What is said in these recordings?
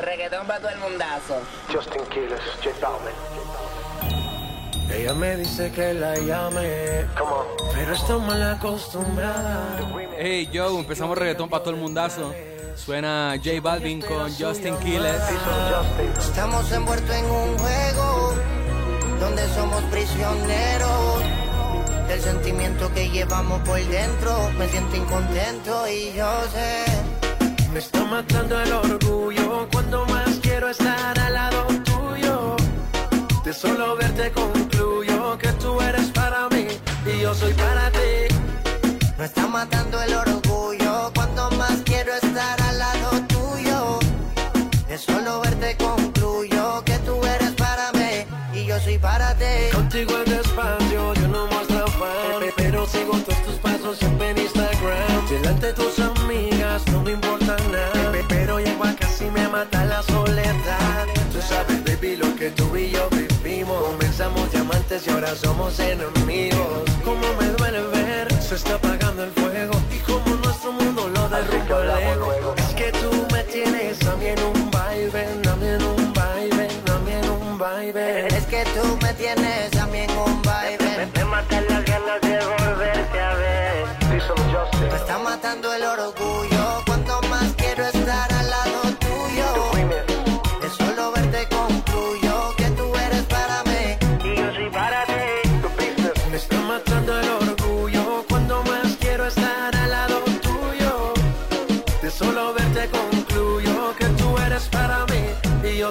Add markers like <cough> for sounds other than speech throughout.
Reggaetón para todo el mundazo. Justin Quiles, J Balvin. Ella me dice que la llame, Come on. pero está mal acostumbrada. Hey Joe, empezamos reggaetón para todo el mundazo. Suena J Balvin con Justin Quiles. Estamos envueltos en un juego donde somos prisioneros del sentimiento que llevamos por dentro. Me siento incontento y yo sé. Me está matando el orgullo cuando más quiero estar al lado tuyo. De solo verte concluyo que tú eres para mí y yo soy para ti. Me está matando el orgullo cuando más quiero estar al lado tuyo. De solo verte concluyo que tú eres para mí y yo soy para ti. Contigo es despacio, yo no muestro afán, pe- pero sigo todos tus pasos siempre en Instagram. Delante de tus amigas no me importa y ahora somos enemigos. Como me duele ver, se está apagando el fuego y como nuestro mundo lo derrumba el ego. Es que tú me tienes a mí en un baile, a mí en un baile, a mí en un baile. Es que tú me tienes a mí en un baile. Me matan las ganas de volverte a ver. Me está matando el orgullo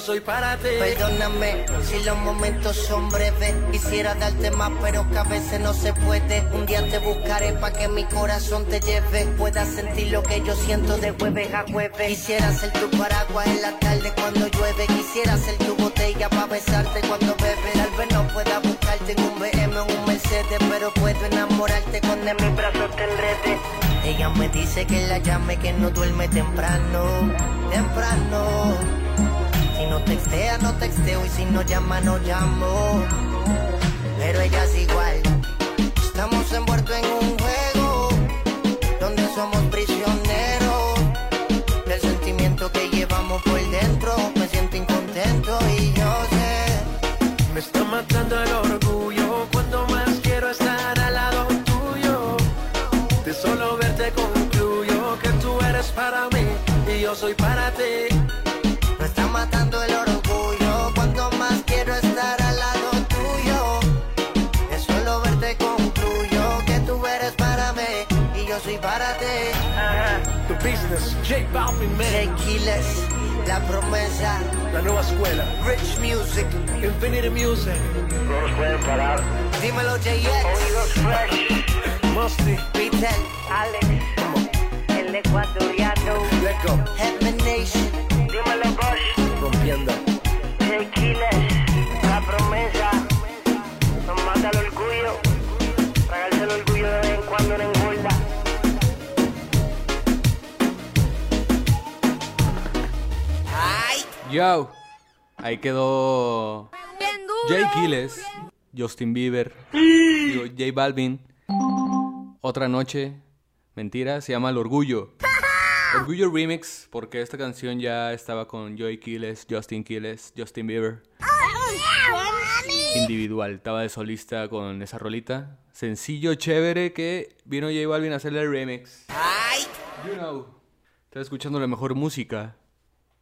soy para ti. Perdóname si los momentos son breves. Quisiera darte más, pero que a veces no se puede. Un día te buscaré para que mi corazón te lleve. Puedas sentir lo que yo siento de jueves a jueves. Quisiera ser tu paraguas en la tarde cuando llueve. Quisiera ser tu botella para besarte cuando bebes. Tal vez no pueda buscarte en un BM o un Mercedes, pero puedo enamorarte cuando en mis brazos te enrede. Ella me dice que la llame, que no duerme temprano, temprano. Textea, no texteo y si no llama, no llamo. Pero ella es igual. Estamos en The business, J Balvin Man, Quiles, la promesa, la nueva escuela, Rich Music, Infinity Music, No nos pueden parar. dímelo JX, Oídos fresh. Musty, Vitel, Alex. El ecuatoriano. Let Go, Heaven Nation, Dímelo, Bosch. rompiendo. J. Quiles. Yo, ahí quedó J Quiles, Justin Bieber, digo, J Balvin. Otra noche, mentira, se llama El Orgullo. <laughs> Orgullo Remix, porque esta canción ya estaba con Joey Quiles, Justin Quiles, Justin Bieber. Individual, estaba de solista con esa rolita. Sencillo, chévere, que vino J Balvin a hacerle el remix. You know. Estás escuchando la mejor música,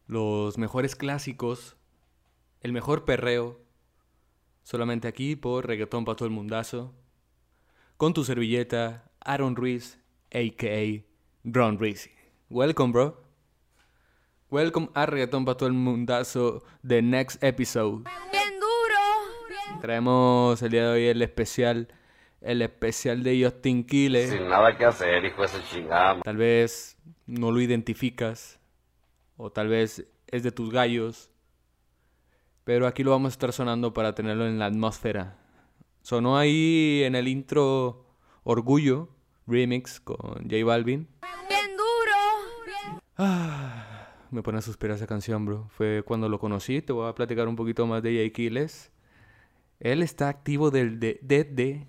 los mejores clásicos, el mejor perreo, solamente aquí por Reggaetón para todo el mundazo, con tu servilleta, Aaron Ruiz, a.k.a. Ron Rizzi. Welcome, bro. Welcome a Reggaetón para todo el mundazo, the next episode. Bien duro. Traemos el día de hoy el especial, el especial de Justin Quiles. Sin nada que hacer, hijo de su chingada. Tal vez no lo identificas o tal vez es de tus gallos, pero aquí lo vamos a estar sonando para tenerlo en la atmósfera. Sonó ahí en el intro Orgullo remix con J Balvin. Bien duro. Me pone a suspirar esa canción, bro. Fue cuando lo conocí. Te voy a platicar un poquito más de J Quiles. Él está activo del, de, desde,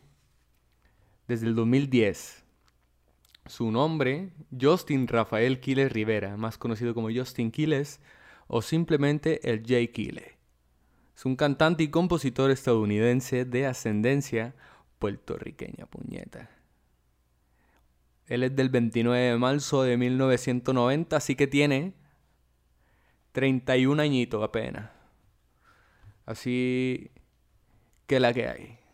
desde el 2010. Su nombre, Justin Rafael Quiles Rivera, más conocido como Justin Quiles o simplemente el Jay Kille. Es un cantante y compositor estadounidense de ascendencia puertorriqueña, puñeta. Él es del 29 de marzo de 1990, así que tiene 31 añitos apenas. Así que la que hay.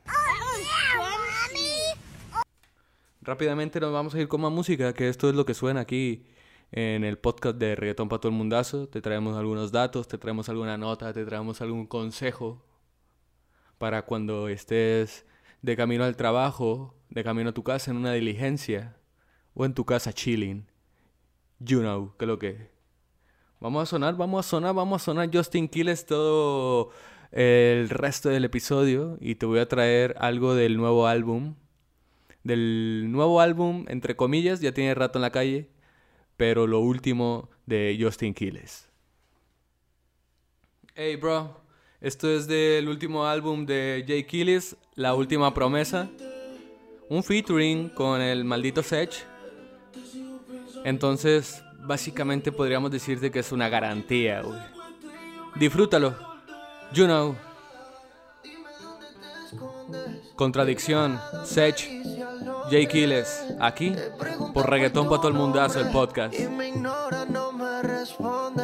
Rápidamente nos vamos a ir con más música, que esto es lo que suena aquí en el podcast de Reggaetón para todo el mundazo. Te traemos algunos datos, te traemos alguna nota, te traemos algún consejo para cuando estés de camino al trabajo, de camino a tu casa en una diligencia o en tu casa chilling. You know, que lo que. Vamos a sonar, vamos a sonar, vamos a sonar Justin Quiles todo el resto del episodio y te voy a traer algo del nuevo álbum. Del nuevo álbum, entre comillas, ya tiene rato en la calle, pero lo último de Justin Quiles. Hey bro, esto es del último álbum de Jay Quiles, La Última Promesa. Un featuring con el maldito Sech. Entonces, básicamente podríamos decirte que es una garantía. Disfrútalo. You know. Contradicción. Sech. Jay Quiles. Aquí. Por reggaetón para todo el mundazo el podcast. Y me ignora, no me responde.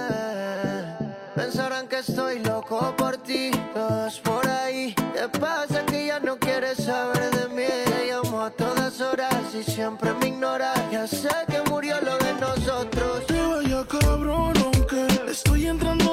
Pensarán que estoy loco por ti, todos por ahí. ¿Qué pasa que ya no quieres saber de mí? Te llamo a todas horas y siempre me ignora. Ya sé que murió lo de nosotros. Te vaya cabrón, aunque estoy entrando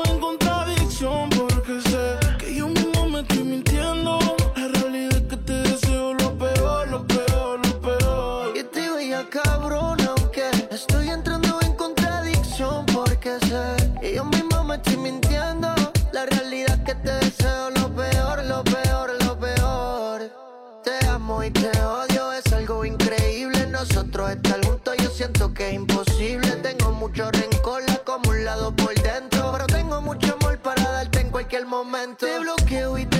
que es imposible. Tengo mucho rencor, la acumulado por dentro. Pero tengo mucho amor para darte en cualquier momento. Te bloqueo y te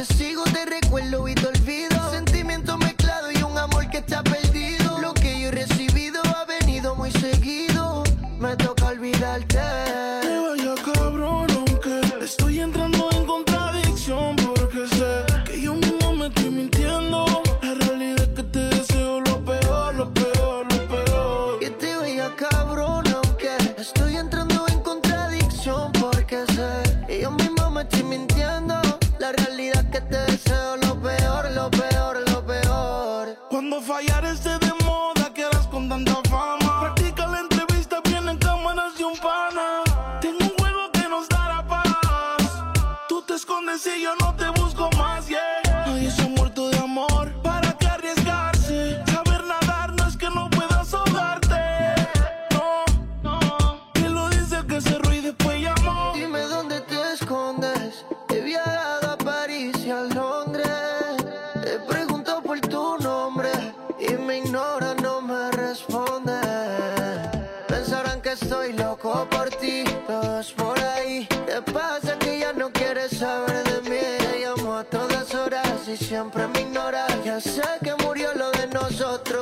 siempre me ignora. Ya sé que murió lo de nosotros.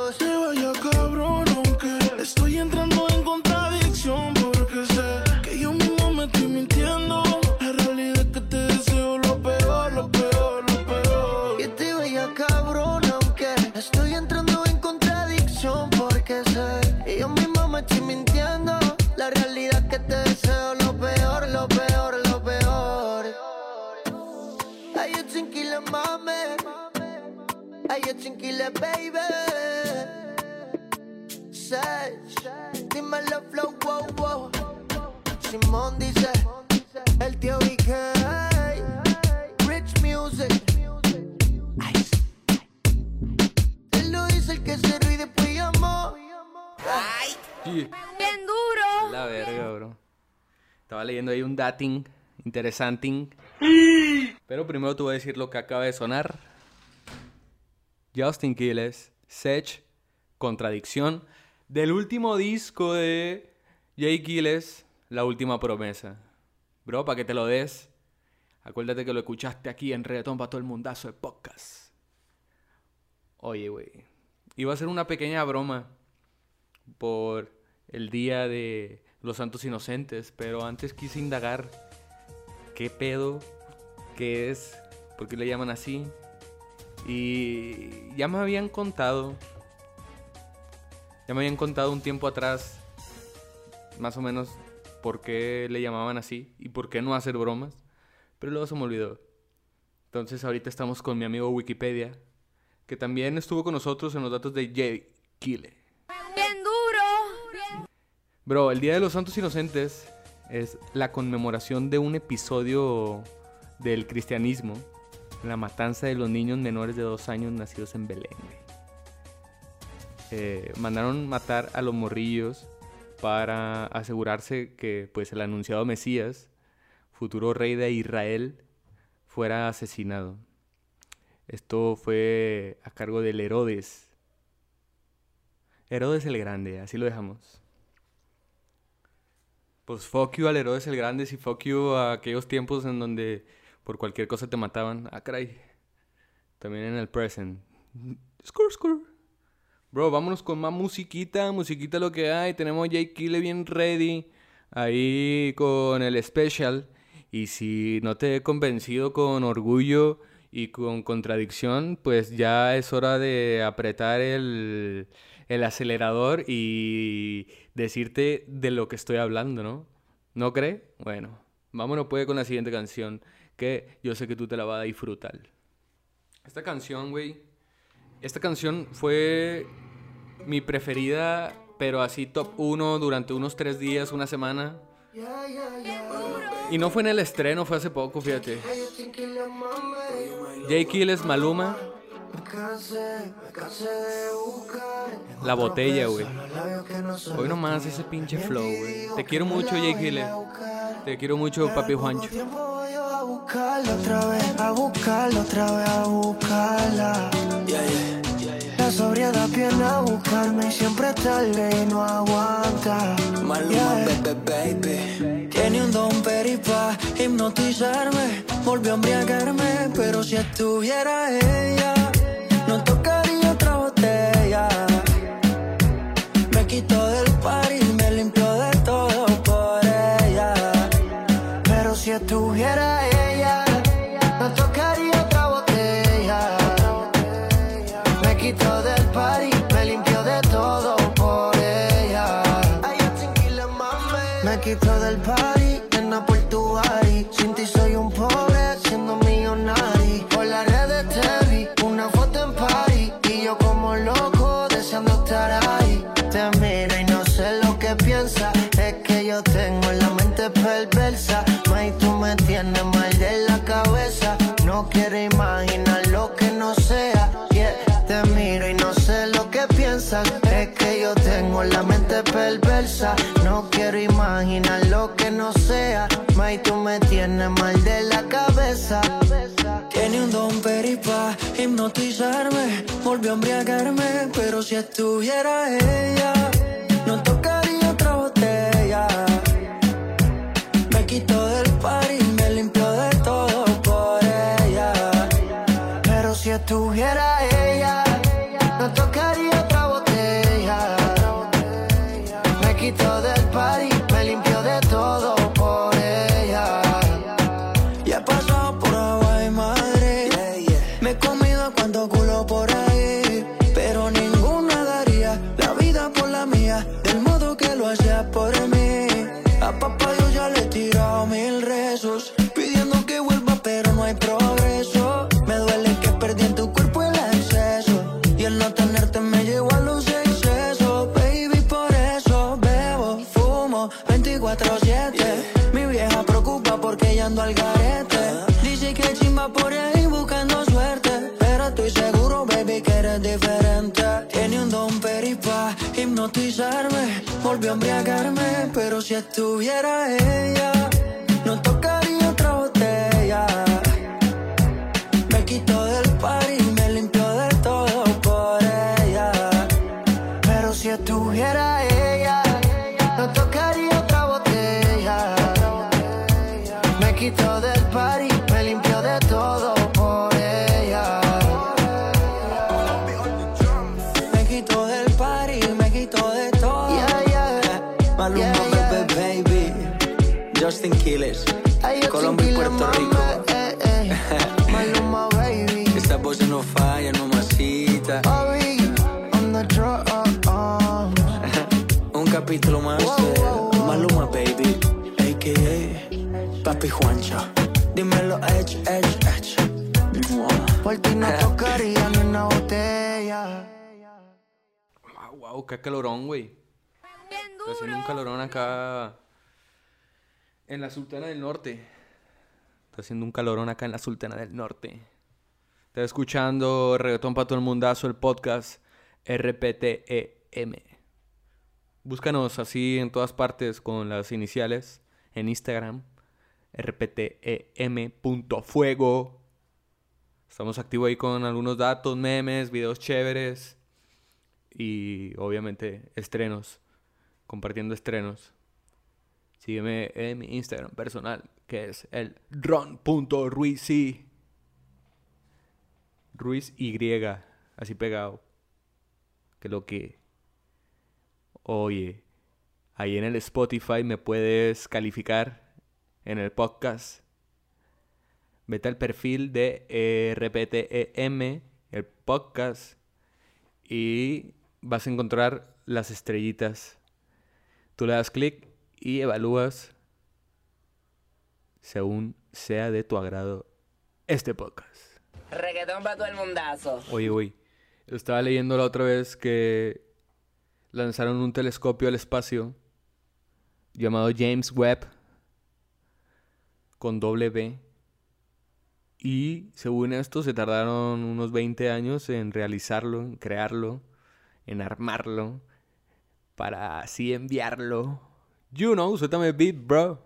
Dímelo, flow, wow, wow. Simón dice, el tío BK. Rich music. Él lo dice el que se ríe después llamó. Yeah. Bien duro. La verga, bro. Estaba leyendo ahí un dating interesante. Pero primero te voy a decir lo que acaba de sonar. Justin Quiles, Sech, Contradicción, del último disco de Jay Quiles, La Última Promesa. Bro, para que te lo des, acuérdate que lo escuchaste aquí en Reggaetón para todo el mundazo de podcast. Oye, güey, iba a ser una pequeña broma por el día de los santos inocentes, pero antes quise indagar qué pedo, qué es, por qué le llaman así. Y ya me habían contado, ya me habían contado un tiempo atrás, más o menos, por qué le llamaban así y por qué no hacer bromas. Pero luego se me olvidó. Entonces ahorita estamos con mi amigo Wikipedia, que también estuvo con nosotros en los datos de Jay Kille. Bien duro. Bro, el Día de los Santos Inocentes es la conmemoración de un episodio del cristianismo, la matanza de los niños menores de dos años nacidos en Belén. Eh, mandaron matar a los morrillos para asegurarse que pues el anunciado Mesías, futuro rey de Israel, fuera asesinado. Esto fue a cargo del Herodes. Herodes el Grande, así lo dejamos. Pues fuck you al Herodes el Grande y fuck you a aquellos tiempos en donde por cualquier cosa te mataban. Ah, caray. También en el present. Score, score. Bro, vámonos con más musiquita, musiquita lo que hay. Tenemos Jay Kille bien ready. Ahí con el special. Y si no te he convencido con orgullo y con contradicción, pues ya es hora de apretar el, el acelerador y decirte de lo que estoy hablando, ¿no? ¿No cree? Bueno, vámonos pues con la siguiente canción, que yo sé que tú te la vas a disfrutar. Esta canción, güey, esta canción fue mi preferida, pero así top 1 durante unos tres días, una semana. Y no fue en el estreno, fue hace poco, fíjate. Jay Killes, Maluma. La botella, güey. Hoy nomás ese pinche flow, güey. Te quiero mucho, Jay Killes. Te quiero mucho, papi Juancho. A buscarla otra vez, a buscarla otra vez, a buscarla. La sobriedad viene a buscarme y siempre es tarde y no aguanta. Maluma, bebé, baby. Tiene un don peripa hipnotizarme. Volvió a embriagarme, pero si estuviera ella, May, tú me tienes mal de la cabeza. Tiene un don peripa hipnotizarme. Volvió a embriagarme, pero si estuviera ella, Volvió a embriagarme, pero si estuviera ella, Ay, yo Colombia y Puerto Rico. eh, eh. Maluma, baby. <laughs> Esa voz no falla, no masita. <laughs> Un capítulo más de Maluma, baby. A.K.A. Papi Juancho. Dímelo, Edge, Edge, Edge. Por ti no <laughs> tocaría ni una botella. Wow, wow, qué calorón, güey. Está haciendo un calorón acá en la Sultana del Norte. Está haciendo un calorón acá en la Sultana del Norte. Está escuchando Reggaetón para todo el mundazo, el podcast RPTEM. Búscanos así en todas partes con las iniciales en Instagram. rptem.fuego. Estamos activos ahí con algunos datos, memes, videos chéveres y obviamente estrenos, compartiendo estrenos. Sígueme en mi Instagram personal, que es el ron.ruizy. Ruiz Y, así pegado. Que lo que... Oye, ahí en el Spotify me puedes calificar en el podcast. Vete al perfil de eh, RPTEM, el podcast, y vas a encontrar las estrellitas. Tú le das clic y evalúas según sea de tu agrado este podcast. Reggaetón para todo el mundazo. Oye, güey, estaba leyendo la otra vez que lanzaron un telescopio al espacio llamado James Webb con doble B. Y según esto se tardaron unos 20 años en realizarlo, en crearlo, en armarlo, para así enviarlo. You know, suéltame beat, bro.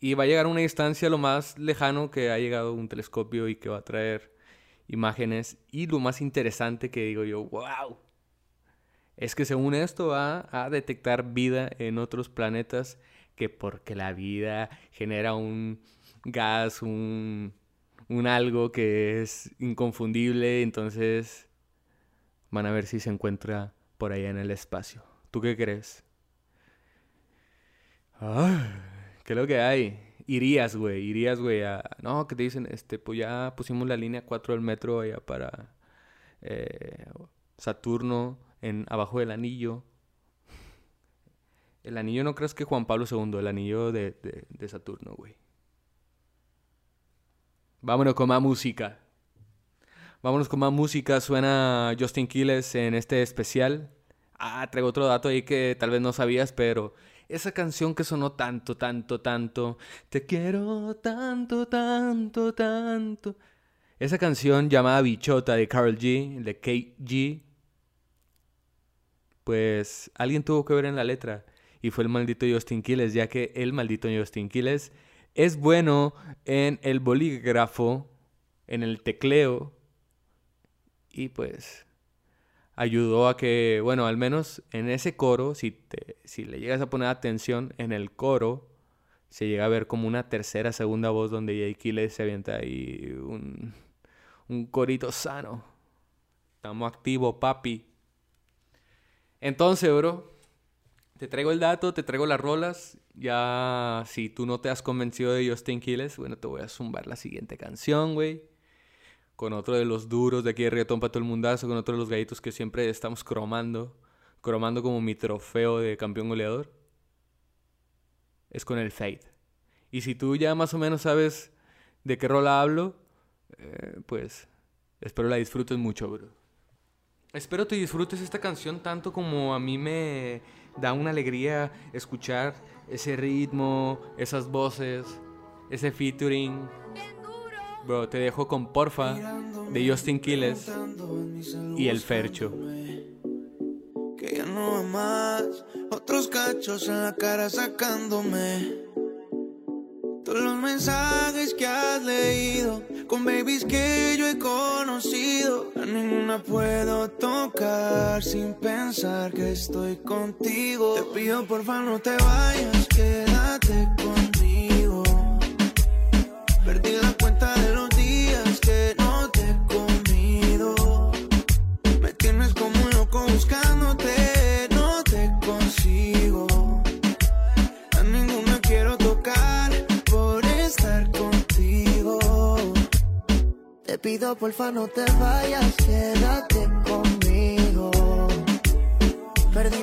Y va a llegar a una distancia lo más lejano que ha llegado un telescopio y que va a traer imágenes. Y lo más interesante que digo yo, wow, es que según esto va a detectar vida en otros planetas que porque la vida genera un gas, un, un algo que es inconfundible, entonces van a ver si se encuentra por allá en el espacio. ¿Tú qué crees? Ah, ¿Qué es lo que hay? Irías, güey, irías, güey. No, que te dicen, este, pues ya pusimos la línea 4 del metro allá para eh, Saturno, en, abajo del anillo. El anillo no crees que Juan Pablo II, el anillo de, de, de Saturno, güey. Vámonos con más música. Vámonos con más música. Suena Justin Quiles en este especial. Ah, traigo otro dato ahí que tal vez no sabías, pero esa canción que sonó tanto, tanto, tanto. Te quiero tanto, tanto, tanto. Esa canción llamada Bichota de Carl G, de KG. Pues alguien tuvo que ver en la letra. Y fue el maldito Justin Quiles, ya que el maldito Justin Quiles es bueno en el bolígrafo, en el tecleo. Y pues ayudó a que, bueno, al menos en ese coro, si, te, si le llegas a poner atención en el coro, se llega a ver como una tercera, segunda voz donde Jay Quiles se avienta ahí un, un corito sano. Estamos activos, papi. Entonces, bro, te traigo el dato, te traigo las rolas. Ya, si tú no te has convencido de Justin Quiles, bueno, te voy a zumbar la siguiente canción, güey. Con otro de los duros de aquí de reggaetón para todo el mundazo, con otro de los gallitos que siempre estamos cromando. Cromando como mi trofeo de campeón goleador. Es con el Fade. Y si tú ya más o menos sabes de qué rola hablo, eh, pues espero la disfrutes mucho, bro. Espero te disfrutes esta canción tanto como a mí me da una alegría escuchar ese ritmo, esas voces, ese featuring. Bro, te dejo con Porfa de Justin Quiles y El Fercho. Que ya no más, otros cachos en la cara sacándome. Todos los mensajes que has leído, con babies que yo he conocido, a ninguna puedo tocar sin pensar que estoy contigo. Te pido porfa no te vayas, quédate conmigo. Pido porfa no te vayas, quédate conmigo. Perdí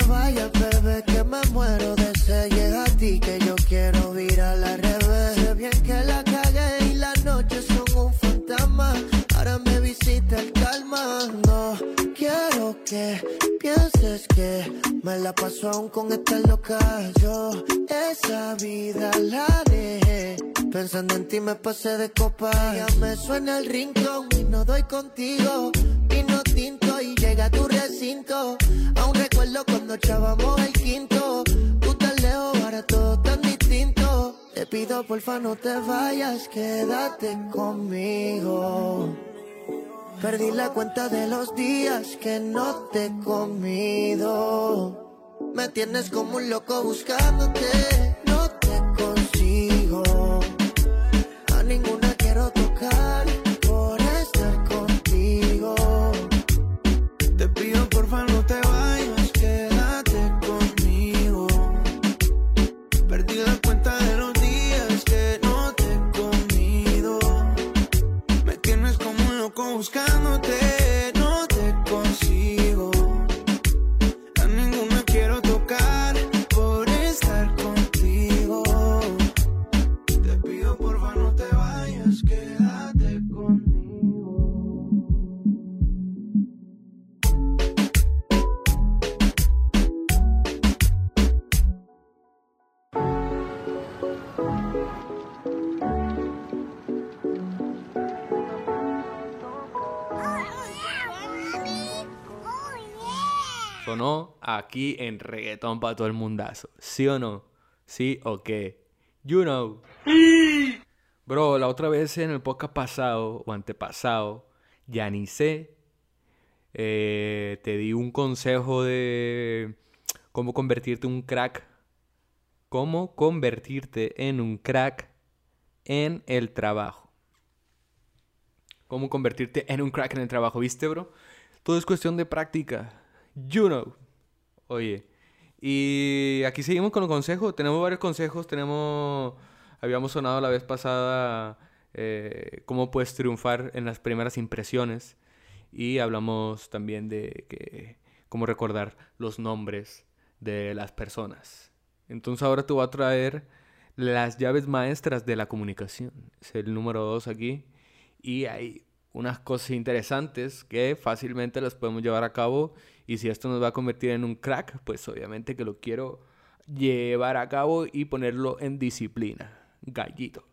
Me pasé de copa. Ya me suena el rincón y no doy contigo. Vino tinto y llega a tu recinto. Aún recuerdo cuando echábamos el quinto. Tú tan lejos, ahora todo tan distinto. Te pido porfa no te vayas, quédate conmigo. Perdí la cuenta de los días que no te he comido. Me tienes como un loco buscándote, Sonó aquí en reggaetón para todo el mundazo. ¿Sí o no? ¿Sí o qué? You know. Bro, la otra vez en el podcast pasado o antepasado, ya ni sé, eh, te di un consejo de cómo convertirte en un crack. Cómo convertirte en un crack en el trabajo. Cómo convertirte en un crack en el trabajo, ¿viste, bro? Todo es cuestión de práctica. You. Oye, y aquí seguimos con los consejos. Tenemos varios consejos. Tenemos. Habíamos sonado la vez pasada eh, cómo puedes triunfar en las primeras impresiones. Y hablamos también de que, cómo recordar los nombres de las personas. Entonces ahora te voy a traer las llaves maestras de la comunicación. Es el número dos aquí. Y hay unas cosas interesantes que fácilmente las podemos llevar a cabo. Y si esto nos va a convertir en un crack, pues obviamente que lo quiero llevar a cabo y ponerlo en disciplina. Gallito.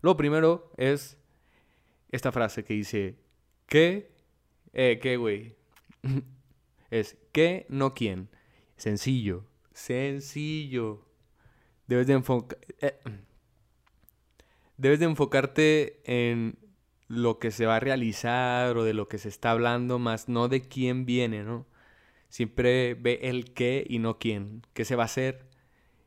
Lo primero es esta frase que dice, ¿qué? Eh, ¿qué, güey? <laughs> es, ¿qué? No, ¿quién? Sencillo. Sencillo. Debes de enfocar... <clears throat> debes de enfocarte en lo que se va a realizar o de lo que se está hablando, más no de quién viene, ¿no? Siempre ve el qué y no quién. ¿Qué se va a hacer?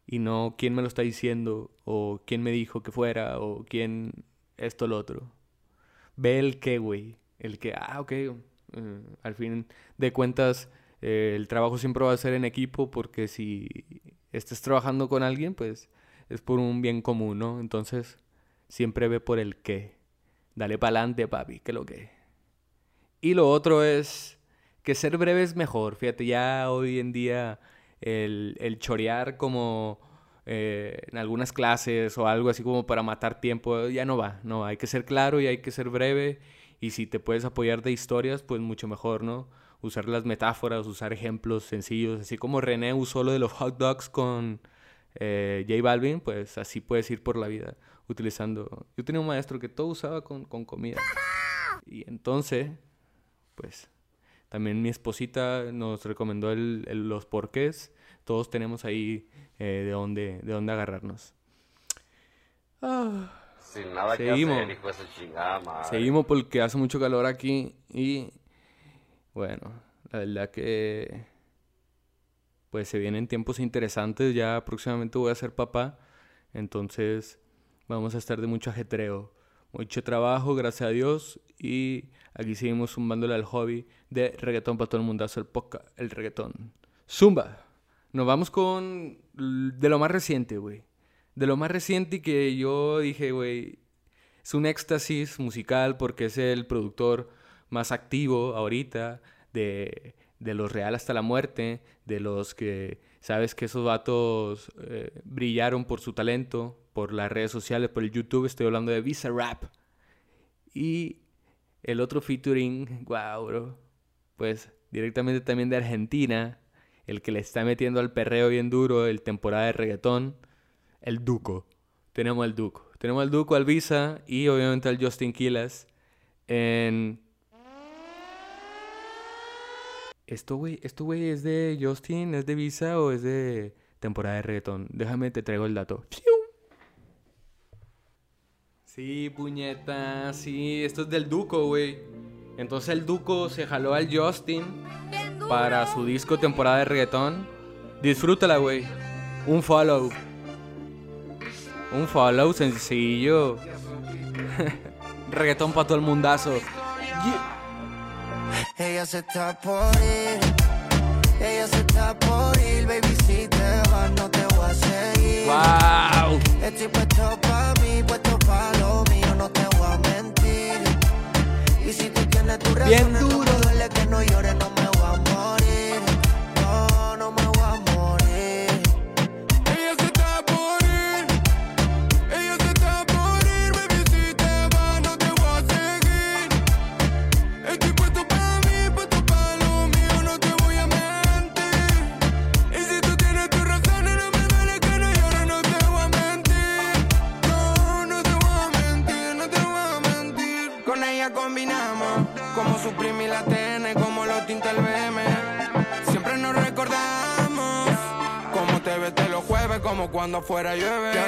Y no quién me lo está diciendo, o quién me dijo que fuera, o quién esto, lo otro. Ve el qué, güey. El que, ah, ok. eh, al fin de cuentas, eh, el trabajo siempre va a ser en equipo, porque si estés trabajando con alguien, pues es por un bien común, ¿no? Entonces, siempre ve por el qué. Dale para adelante, papi, que lo que. Y lo otro es que ser breve es mejor. Fíjate, ya hoy en día el, el chorear como eh, en algunas clases o algo así como para matar tiempo, ya no va, no, hay que ser claro y hay que ser breve y si te puedes apoyar de historias, pues mucho mejor, ¿no? Usar las metáforas, usar ejemplos sencillos, así como René usó lo de los hot dogs con eh, J Balvin, pues así puedes ir por la vida utilizando. Yo tenía un maestro que todo usaba con, con comida. Y entonces, pues también mi esposita nos recomendó el, el- los porqués. Todos tenemos ahí eh, de, dónde, de dónde agarrarnos. Ah, Sin nada que Seguimos. hacer, hijo de chingada madre. Seguimos porque hace mucho calor aquí y bueno, la verdad que pues se vienen tiempos interesantes, ya próximamente voy a ser papá, entonces vamos a estar de mucho ajetreo, mucho trabajo, gracias a Dios y aquí seguimos zumbándole al hobby de reggaetón para todo el mundazo, el podcast, el reggaetón. Zumba. Nos vamos con de lo más reciente, güey. De lo más reciente que yo dije, güey, es un éxtasis musical porque es el productor más activo ahorita de, de los Real hasta la muerte, de los que sabes que esos vatos eh, brillaron por su talento, por las redes sociales, por el YouTube, estoy hablando de Visa Rap. Y el otro featuring, wow, bro, pues directamente también de Argentina, el que le está metiendo al perreo bien duro, el temporada de reggaetón, el Duco. Tenemos al Duco. Tenemos al Duco, al Visa y obviamente al Justin Quiles en... Esto, güey, esto, güey, ¿es de Justin, es de Visa o es de temporada de reggaetón? Déjame, te traigo el dato. Sí, puñeta, sí, esto es del Duco, güey. Entonces el Duco se jaló al Justin para su disco temporada de reggaetón. Disfrútala, güey. Un follow. Un follow sencillo. <laughs> reggaetón para todo el mundazo. Ella se está por ir. Ella se está por ir, baby. Si te vas, no te voy a seguir. Wow. Estoy puesto Bien no me duele que no llores, no me voy a morir. Afuera llueve.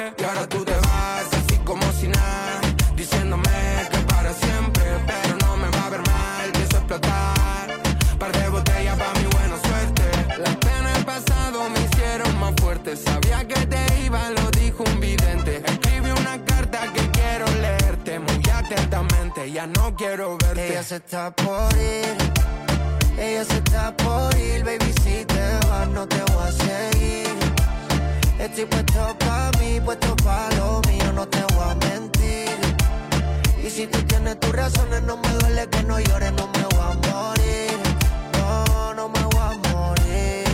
No me duele que no llores, no me voy a morir. No, no me voy a morir.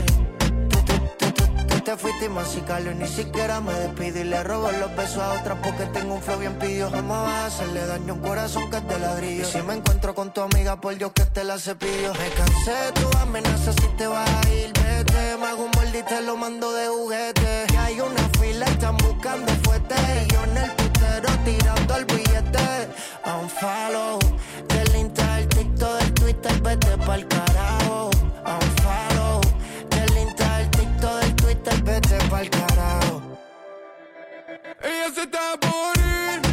Tú, tú, tú, tú, te fuiste y masicalo y ni siquiera me despido y le robo los besos a otra porque tengo un flow bien pidió. Jamás vas a hacerle daño a un corazón que de ladrillo. Y si me encuentro con tu amiga, por Dios que te la cepillo. Me cansé de tu amenaza si te vas a ir, vete. Me hago un borde y te lo mando de juguete. Y hay una fila, están buscando fuerte. Y yo en el putero tirando el billete. A un follow del Insta, del TikTok, del Twitter, vete pa'l carajo. A un follow del Insta, del TikTok, del Twitter, vete pa'l carajo. Ella se está por ir.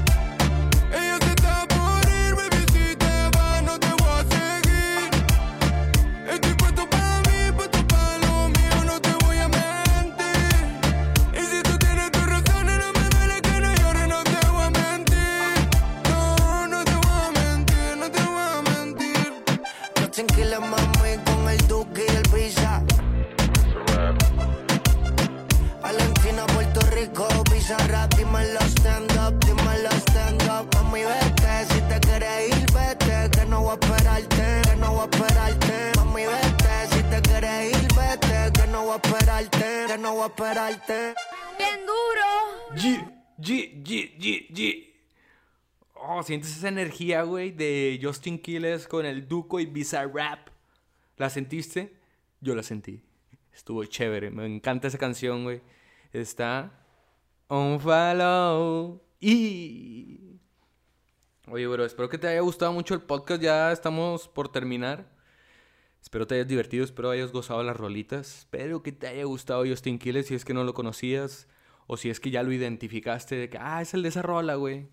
Rico, Visa Rap, dímelo stand up, dímelo stand up. Mami, vete, si te quieres ir, vete, que no voy a esperarte, que no voy a esperarte. Mami, vete, si te quieres ir, vete, que no voy a esperarte, que no voy a esperarte. Bien duro. G, G, G, G, G. Oh, sientes esa energía, güey, de Justin Quiles con el Duco y Bizarrap. ¿La sentiste? Yo la sentí. Estuvo chévere. Me encanta esa canción, güey. Está on follow. Y. Oye, bro, espero que te haya gustado mucho el podcast. Ya estamos por terminar. Espero te hayas divertido, espero hayas gozado las rolitas. Espero que te haya gustado Justin Quiles si es que no lo conocías. O si es que ya lo identificaste de que, ah, es el de esa rola, güey.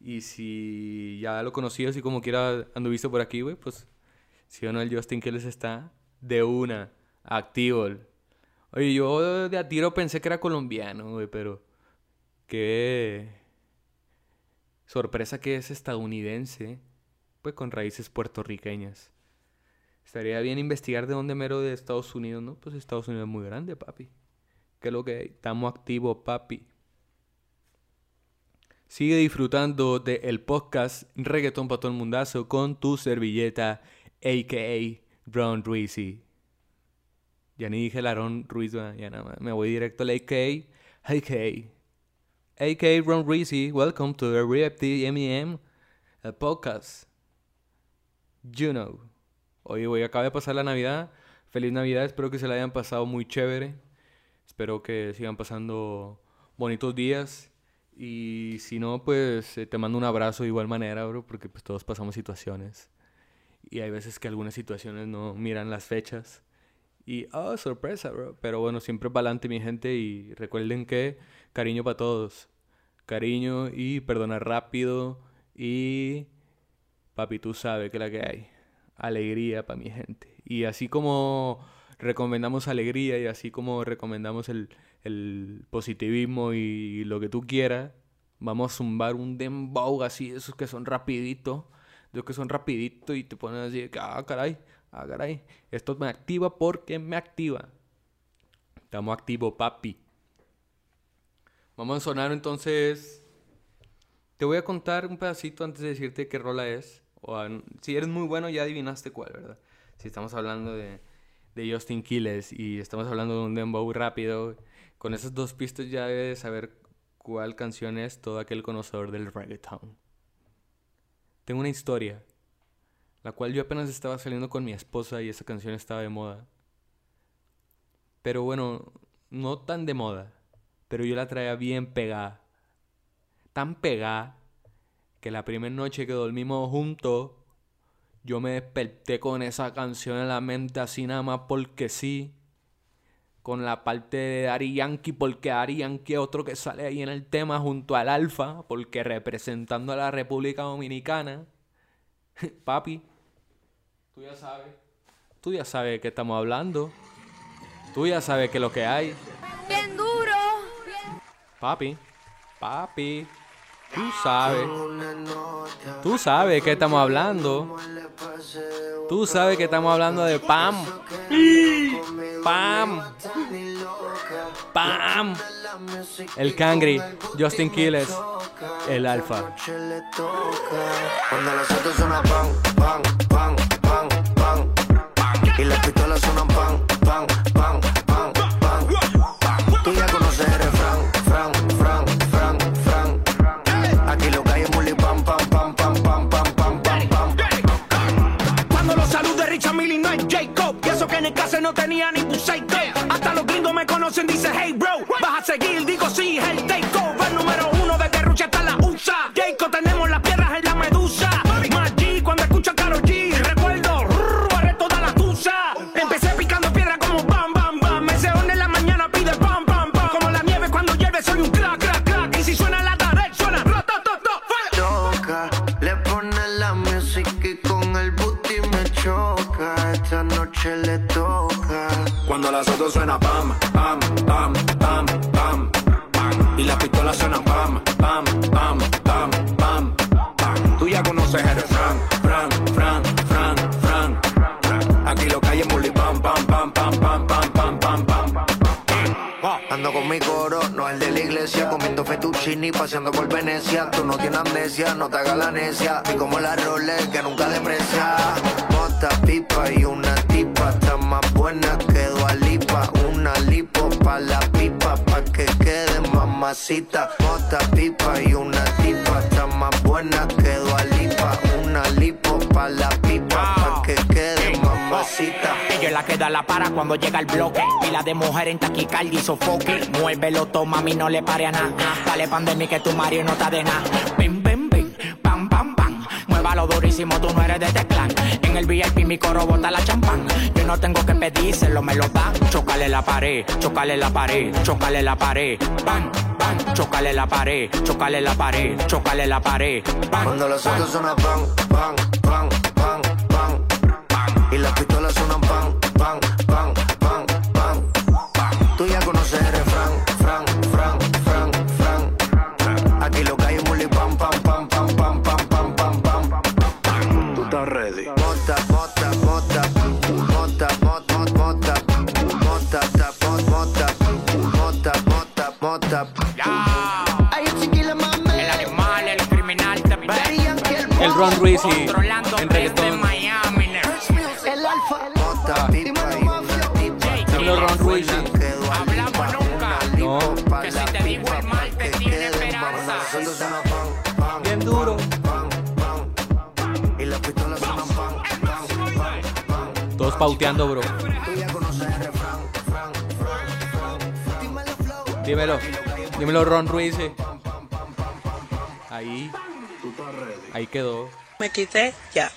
Y si ya lo conocías y como quiera anduviste por aquí, güey, pues si o no el Justin Quiles está de una, activo. Oye, yo de a tiro pensé que era colombiano, güey, pero qué sorpresa que es estadounidense, pues con raíces puertorriqueñas. Estaría bien investigar de dónde mero de Estados Unidos, ¿no? Pues Estados Unidos es muy grande, papi. ¿Qué es lo que? Estamos activos, papi. Sigue disfrutando del podcast Reggaeton para todo el mundazo con tu servilleta, a.k.a. Brown Ruizy. Ya ni dije el Aaron Ruiz, ya nada más. Me voy directo al a.k.a. a.k.a. a.k.a. Brown Ruizy. Welcome to the RFT MEM podcast. You know. Oye, voy, acaba de pasar la Navidad. Feliz Navidad, espero que se la hayan pasado muy chévere. Espero que sigan pasando bonitos días. Y si no, pues eh, te mando un abrazo de igual manera, bro, porque pues todos pasamos situaciones. Y hay veces que algunas situaciones no miran las fechas. Y, oh, sorpresa, bro. Pero bueno, siempre para adelante, mi gente. Y recuerden que cariño para todos. Cariño y perdonar rápido. Y, papi, tú sabes que la que hay. Alegría para mi gente. Y así como recomendamos alegría y así como recomendamos el, el positivismo y lo que tú quieras, vamos a zumbar un dembow así, esos que son rapiditos, esos que son rapiditos y te ponen así, de ah, caray, ah, esto me activa porque me activa. Estamos activos, papi. Vamos a sonar entonces. Te voy a contar un pedacito antes de decirte qué rola es. O si eres muy bueno, ya adivinaste cuál, ¿verdad? Si estamos hablando de, de Justin Quiles y estamos hablando de un dembow rápido, con esas dos pistas ya debes saber cuál canción es todo aquel conocedor del reggaeton. Tengo una historia, la cual yo apenas estaba saliendo con mi esposa y esa canción estaba de moda. Pero bueno, no tan de moda, pero yo la traía bien pegada. Tan pegada que la primera noche que dormimos juntos, yo me desperté con esa canción en la mente así nada más porque sí. Con la parte de Ari Yankee, porque Ari Yankee es otro que sale ahí en el tema junto al Alfa, porque representando a la República Dominicana. <laughs> Papi, tú ya sabes. Tú ya sabes de qué estamos hablando. Tú ya sabes qué es lo que hay. Bien duro. Papi, papi, tú sabes. Tú sabes de qué estamos hablando. Tú sabes que estamos hablando de Pam. Pam. Pam. El Cangri, Justin Quiles, el Alfa. Cuando suenan pan, pan, pan, y las pistolas suenan pan, pan, pan, pan, pan. Tú ya conoces el refrán, fran, fran, fran, fran. Aquí lo que hay es pam, pam, pam, pam, pam, pam, pam, pam, pam. Cuando los salude Richard Millie no es Jacob. Y eso que en el caso no tenía ningún psycho. Hasta los gringos me conocen, dice hey bro. Vas a seguir, digo sí, el takeover noche le toca. Cuando las autos suena pam, pam, pam, pam, pam, pam. Y las pistolas suenan pam, pam, pam, pam, pam, pam. Tú ya conoces el fran, fran, fran, fran, fran. Aquí lo es muli pam, pam, pam, pam, pam, pam, pam, pam, pam. Ando con mi coro, no el de la iglesia, comiendo fettuccini, paseando por Venecia. Tú no tienes amnesia, no te hagas la necia. Y como la Rolex que nunca deprecia. Bota pipa y una buena que Lipa. Una lipo pa' la pipa, pa' que quede mamacita. Mota, pipa y una tipa. Está más buena que Lipa. Una lipo pa' la pipa. Pa' que quede mamacita. Ella la que da la para cuando llega el bloque. Y la de mujer en taquicardia y sofoque. Muévelo, toma, mami, no le pare a nada. Dale pandemia que tu Mario no está de nada. Muévalo durísimo, tú no eres de este clan. En el VIP mi coro bota la champán. Yo no tengo que pedírselo, me lo dan. Chocale la pared, chocale la pared, chocale la pared. Bam, bam, chocale la pared, chocale la pared, chocale la pared. Bam, Cuando los autos suenan pan, pan, pan, pan, pan. Y las pistolas suenan pan, pan, Ron Ruiz y en reggaetón. Miami. El alfa. Dímelo, Ron Ruiz Hablamos nunca. No. Que si te digo el mal, te tiene esperanza. Bien duro. Y las pistolas suenan pan, pan, pan, pan. Todos pauteando, bro. Dímelo. Dímelo, Ron Ruiz. Quedó. Me quité ya.